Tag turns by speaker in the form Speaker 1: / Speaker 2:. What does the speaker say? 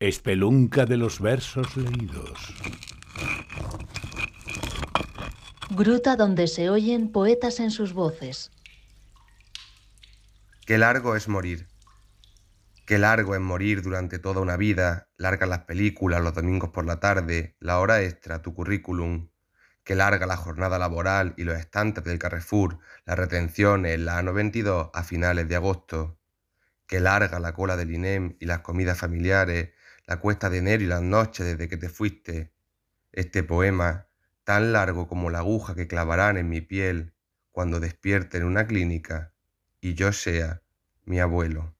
Speaker 1: Espelunca de los versos leídos.
Speaker 2: Gruta donde se oyen poetas en sus voces.
Speaker 3: Qué largo es morir. Qué largo es morir durante toda una vida, largas las películas, los domingos por la tarde, la hora extra, tu currículum. Qué larga la jornada laboral y los estantes del Carrefour, las retenciones, la A92 a finales de agosto. Qué larga la cola del INEM y las comidas familiares, la cuesta de enero y las noches desde que te fuiste. Este poema, tan largo como la aguja que clavarán en mi piel cuando despierte en una clínica y yo sea mi abuelo.